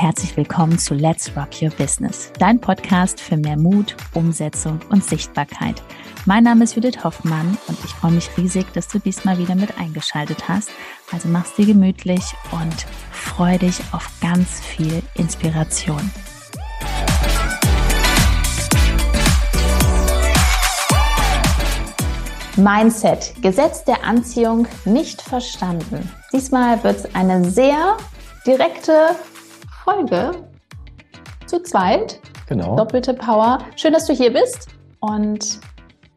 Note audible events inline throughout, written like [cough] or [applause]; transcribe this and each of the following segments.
herzlich willkommen zu Let's Rock Your Business, dein Podcast für mehr Mut, Umsetzung und Sichtbarkeit. Mein Name ist Judith Hoffmann und ich freue mich riesig, dass du diesmal wieder mit eingeschaltet hast. Also mach's dir gemütlich und freu dich auf ganz viel Inspiration. Mindset, Gesetz der Anziehung nicht verstanden. Diesmal wird es eine sehr direkte Folge zu zweit. Genau. Doppelte Power. Schön, dass du hier bist. Und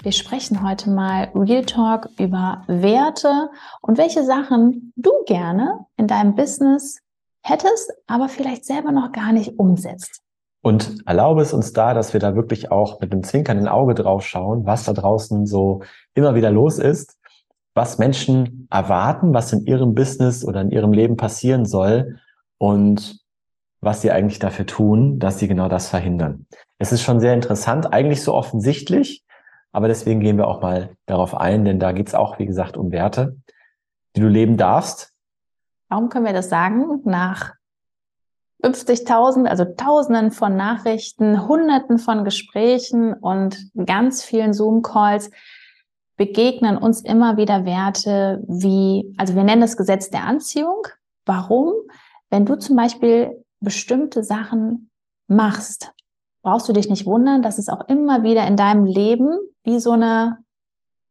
wir sprechen heute mal Real Talk über Werte und welche Sachen du gerne in deinem Business hättest, aber vielleicht selber noch gar nicht umsetzt. Und erlaube es uns da, dass wir da wirklich auch mit einem zwinkernden Auge drauf schauen, was da draußen so immer wieder los ist, was Menschen erwarten, was in ihrem Business oder in ihrem Leben passieren soll und was sie eigentlich dafür tun, dass sie genau das verhindern. Es ist schon sehr interessant, eigentlich so offensichtlich, aber deswegen gehen wir auch mal darauf ein, denn da geht es auch, wie gesagt, um Werte, die du leben darfst. Warum können wir das sagen? Nach 50.000, also Tausenden von Nachrichten, Hunderten von Gesprächen und ganz vielen Zoom-Calls begegnen uns immer wieder Werte wie, also wir nennen das Gesetz der Anziehung. Warum? Wenn du zum Beispiel bestimmte Sachen machst, brauchst du dich nicht wundern, dass es auch immer wieder in deinem Leben wie so eine,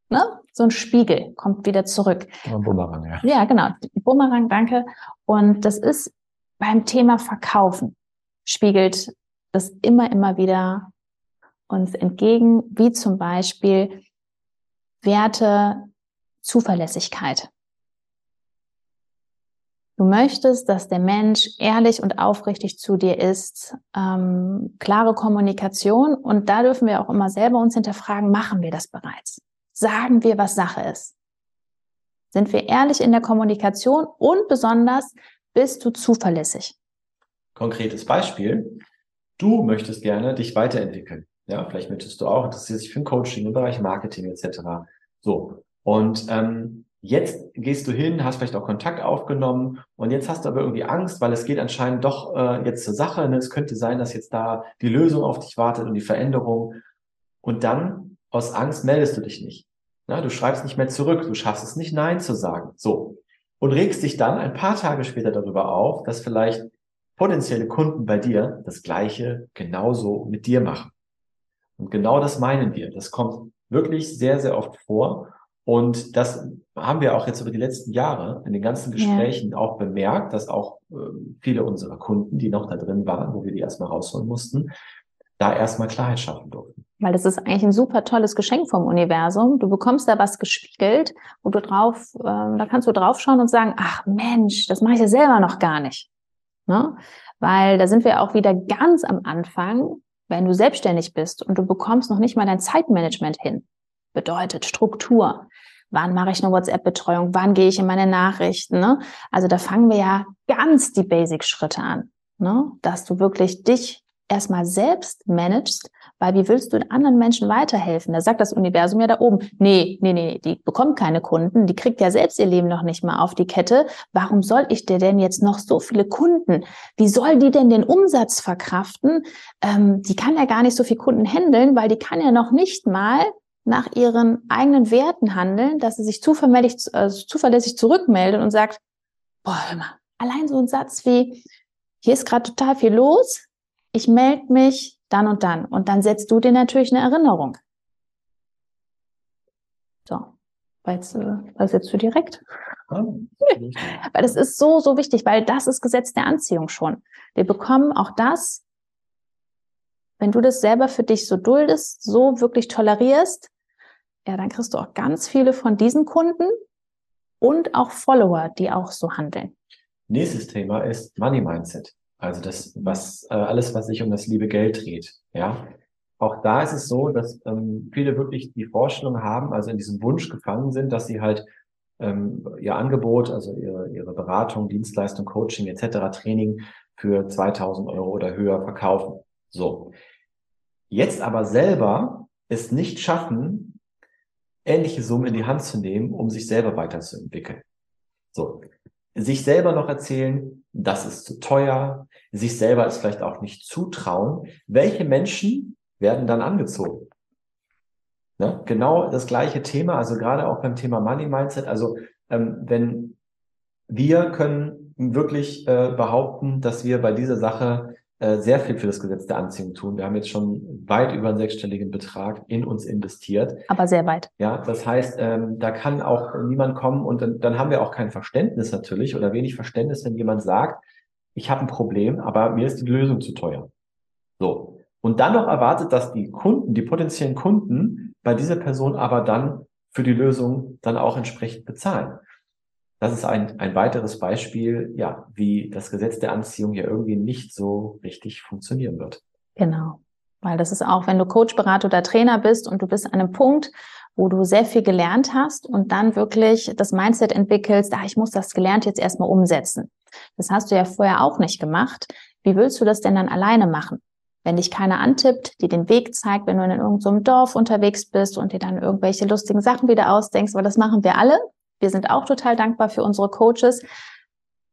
ne, so ein Spiegel kommt wieder zurück. Ein Bumerang, ja. Ja, genau. Bumerang, danke. Und das ist beim Thema Verkaufen spiegelt das immer, immer wieder uns entgegen, wie zum Beispiel Werte Zuverlässigkeit. Du möchtest, dass der Mensch ehrlich und aufrichtig zu dir ist, ähm, klare Kommunikation und da dürfen wir auch immer selber uns hinterfragen, machen wir das bereits? Sagen wir, was Sache ist? Sind wir ehrlich in der Kommunikation und besonders bist du zuverlässig? Konkretes Beispiel. Du möchtest gerne dich weiterentwickeln. Ja, vielleicht möchtest du auch, interessiert sich für ein Coaching im Bereich Marketing etc. So. Und ähm, Jetzt gehst du hin, hast vielleicht auch Kontakt aufgenommen und jetzt hast du aber irgendwie Angst, weil es geht anscheinend doch äh, jetzt zur Sache. Ne? Es könnte sein, dass jetzt da die Lösung auf dich wartet und die Veränderung. Und dann aus Angst meldest du dich nicht. Na, du schreibst nicht mehr zurück, du schaffst es nicht, Nein zu sagen. So. Und regst dich dann ein paar Tage später darüber auf, dass vielleicht potenzielle Kunden bei dir das Gleiche genauso mit dir machen. Und genau das meinen wir. Das kommt wirklich sehr, sehr oft vor. Und das haben wir auch jetzt über die letzten Jahre in den ganzen Gesprächen ja. auch bemerkt, dass auch äh, viele unserer Kunden, die noch da drin waren, wo wir die erstmal rausholen mussten, da erstmal Klarheit schaffen durften. Weil das ist eigentlich ein super tolles Geschenk vom Universum. Du bekommst da was gespiegelt, wo du drauf, äh, da kannst du draufschauen und sagen, ach Mensch, das mache ich ja selber noch gar nicht. Ne? Weil da sind wir auch wieder ganz am Anfang, wenn du selbstständig bist und du bekommst noch nicht mal dein Zeitmanagement hin bedeutet Struktur. Wann mache ich eine WhatsApp-Betreuung? Wann gehe ich in meine Nachrichten? Ne? Also da fangen wir ja ganz die Basic-Schritte an, ne? dass du wirklich dich erstmal selbst managst, weil wie willst du den anderen Menschen weiterhelfen? Da sagt das Universum ja da oben, nee, nee, nee, die bekommt keine Kunden, die kriegt ja selbst ihr Leben noch nicht mal auf die Kette. Warum soll ich dir denn jetzt noch so viele Kunden? Wie soll die denn den Umsatz verkraften? Ähm, die kann ja gar nicht so viele Kunden handeln, weil die kann ja noch nicht mal nach ihren eigenen Werten handeln, dass sie sich zuverlässig, äh, zuverlässig zurückmeldet und sagt, boah, hör mal, allein so ein Satz wie, hier ist gerade total viel los, ich melde mich dann und dann. Und dann setzt du dir natürlich eine Erinnerung. So, weil jetzt, äh, was jetzt zu direkt? [laughs] Oh, weil das ist so, so wichtig, weil das ist Gesetz der Anziehung schon. Wir bekommen auch das, wenn du das selber für dich so duldest, so wirklich tolerierst, ja, dann kriegst du auch ganz viele von diesen Kunden und auch Follower, die auch so handeln. Nächstes Thema ist Money Mindset. Also das, was äh, alles, was sich um das liebe Geld dreht. Ja, auch da ist es so, dass ähm, viele wirklich die Vorstellung haben, also in diesem Wunsch gefangen sind, dass sie halt ähm, ihr Angebot, also ihre, ihre Beratung, Dienstleistung, Coaching etc., Training für 2000 Euro oder höher verkaufen. So. Jetzt aber selber es nicht schaffen, ähnliche Summen in die Hand zu nehmen, um sich selber weiterzuentwickeln. So. Sich selber noch erzählen, das ist zu teuer, sich selber es vielleicht auch nicht zutrauen, welche Menschen werden dann angezogen? Ne? Genau das gleiche Thema, also gerade auch beim Thema Money Mindset. Also ähm, wenn wir können wirklich äh, behaupten, dass wir bei dieser Sache sehr viel für das Gesetz der Anziehung tun. Wir haben jetzt schon weit über einen sechsstelligen Betrag in uns investiert. Aber sehr weit. Ja, das heißt, ähm, da kann auch niemand kommen und dann, dann haben wir auch kein Verständnis natürlich oder wenig Verständnis, wenn jemand sagt, ich habe ein Problem, aber mir ist die Lösung zu teuer. So. Und dann noch erwartet, dass die Kunden, die potenziellen Kunden bei dieser Person aber dann für die Lösung dann auch entsprechend bezahlen. Das ist ein, ein weiteres Beispiel, ja, wie das Gesetz der Anziehung ja irgendwie nicht so richtig funktionieren wird. Genau. Weil das ist auch, wenn du Coach, Berater oder Trainer bist und du bist an einem Punkt, wo du sehr viel gelernt hast und dann wirklich das Mindset entwickelst, ah, ich muss das gelernt jetzt erstmal umsetzen. Das hast du ja vorher auch nicht gemacht. Wie willst du das denn dann alleine machen? Wenn dich keiner antippt, dir den Weg zeigt, wenn du in irgendeinem Dorf unterwegs bist und dir dann irgendwelche lustigen Sachen wieder ausdenkst, weil das machen wir alle. Wir sind auch total dankbar für unsere Coaches,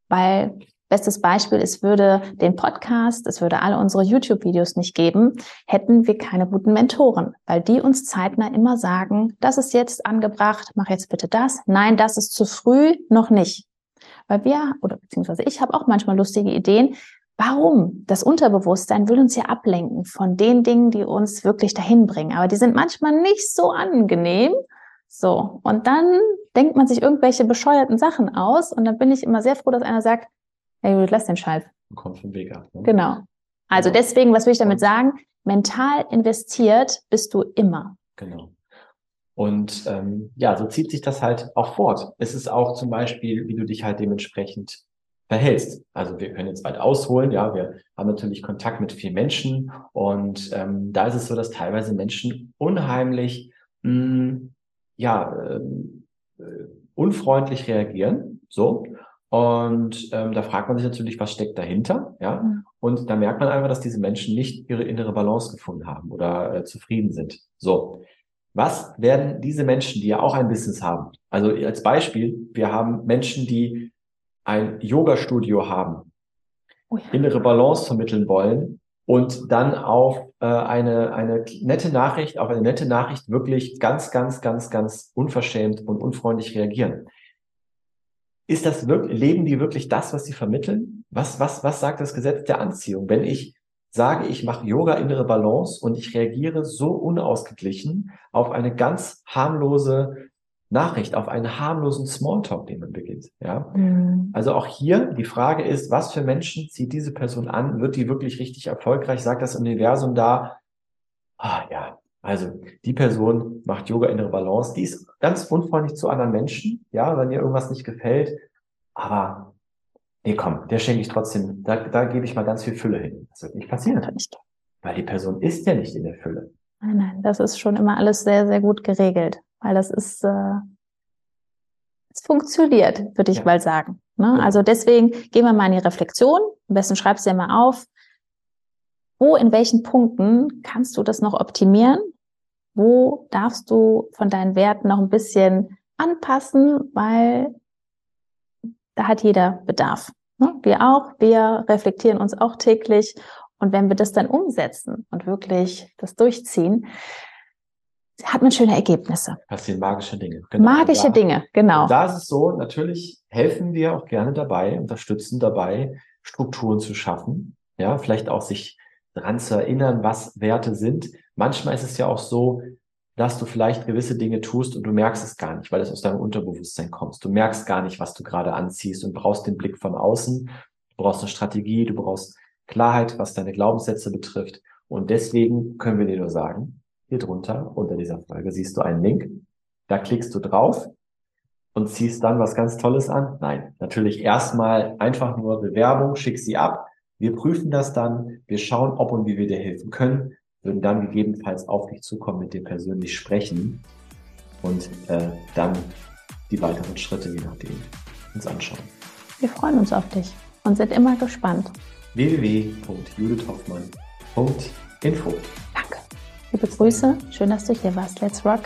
weil bestes Beispiel, es würde den Podcast, es würde alle unsere YouTube-Videos nicht geben, hätten wir keine guten Mentoren, weil die uns zeitnah immer sagen, das ist jetzt angebracht, mach jetzt bitte das. Nein, das ist zu früh, noch nicht. Weil wir, oder beziehungsweise ich habe auch manchmal lustige Ideen, Warum? Das Unterbewusstsein will uns ja ablenken von den Dingen, die uns wirklich dahin bringen. Aber die sind manchmal nicht so angenehm. So. Und dann denkt man sich irgendwelche bescheuerten Sachen aus. Und dann bin ich immer sehr froh, dass einer sagt, hey, Judith, lass den Scheiß. Kommt vom Weg ab. Ne? Genau. Also genau. deswegen, was will ich damit sagen? Mental investiert bist du immer. Genau. Und ähm, ja, so zieht sich das halt auch fort. Es ist auch zum Beispiel, wie du dich halt dementsprechend verhältst. Also wir können jetzt weit ausholen, ja, wir haben natürlich Kontakt mit vielen Menschen und ähm, da ist es so, dass teilweise Menschen unheimlich mh, hm, ja ähm, äh, unfreundlich reagieren, so und ähm, da fragt man sich natürlich, was steckt dahinter, ja, mhm. und da merkt man einfach, dass diese Menschen nicht ihre innere Balance gefunden haben oder äh, zufrieden sind. So, was werden diese Menschen, die ja auch ein Business haben, also als Beispiel, wir haben Menschen, die ein Yoga-Studio haben, oh ja. innere Balance vermitteln wollen und dann auf äh, eine, eine nette Nachricht, auf eine nette Nachricht wirklich ganz, ganz, ganz, ganz unverschämt und unfreundlich reagieren. Ist das wirklich, leben die wirklich das, was sie vermitteln? Was, was, was sagt das Gesetz der Anziehung? Wenn ich sage, ich mache Yoga innere Balance und ich reagiere so unausgeglichen auf eine ganz harmlose Nachricht, auf einen harmlosen Smalltalk, den man beginnt. Ja? Mhm. Also auch hier die Frage ist, was für Menschen zieht diese Person an? Wird die wirklich richtig erfolgreich? Sagt das Universum da, ah ja, also die Person macht Yoga innere Balance, die ist ganz unfreundlich zu anderen Menschen, ja, wenn ihr irgendwas nicht gefällt, aber nee, komm, der schenke ich trotzdem, da, da gebe ich mal ganz viel Fülle hin. Das wird nicht passieren. Weil die Person ist ja nicht in der Fülle. Nein, nein, das ist schon immer alles sehr, sehr gut geregelt weil das ist, äh, es funktioniert, würde ich ja. mal sagen. Ne? Also deswegen gehen wir mal in die Reflexion. Am besten schreibst du ja mal auf, wo, in welchen Punkten kannst du das noch optimieren? Wo darfst du von deinen Werten noch ein bisschen anpassen, weil da hat jeder Bedarf. Ne? Wir auch, wir reflektieren uns auch täglich. Und wenn wir das dann umsetzen und wirklich das durchziehen, hat man schöne Ergebnisse. Passieren magische Dinge. Genau. Magische da, Dinge, genau. Da ist es so, natürlich helfen wir auch gerne dabei, unterstützen dabei, Strukturen zu schaffen. Ja, vielleicht auch sich daran zu erinnern, was Werte sind. Manchmal ist es ja auch so, dass du vielleicht gewisse Dinge tust und du merkst es gar nicht, weil es aus deinem Unterbewusstsein kommt. Du merkst gar nicht, was du gerade anziehst und brauchst den Blick von außen. Du brauchst eine Strategie, du brauchst Klarheit, was deine Glaubenssätze betrifft. Und deswegen können wir dir nur sagen, hier drunter unter dieser Folge siehst du einen Link. Da klickst du drauf und ziehst dann was ganz Tolles an. Nein, natürlich erstmal einfach nur Bewerbung, schick sie ab. Wir prüfen das dann. Wir schauen, ob und wie wir dir helfen können. Würden dann gegebenenfalls auf dich zukommen, mit dir persönlich sprechen und äh, dann die weiteren Schritte, je nachdem, uns anschauen. Wir freuen uns auf dich und sind immer gespannt. www.judithhoffmann.info Liebe Grüße, schön, dass du hier warst. Let's rock!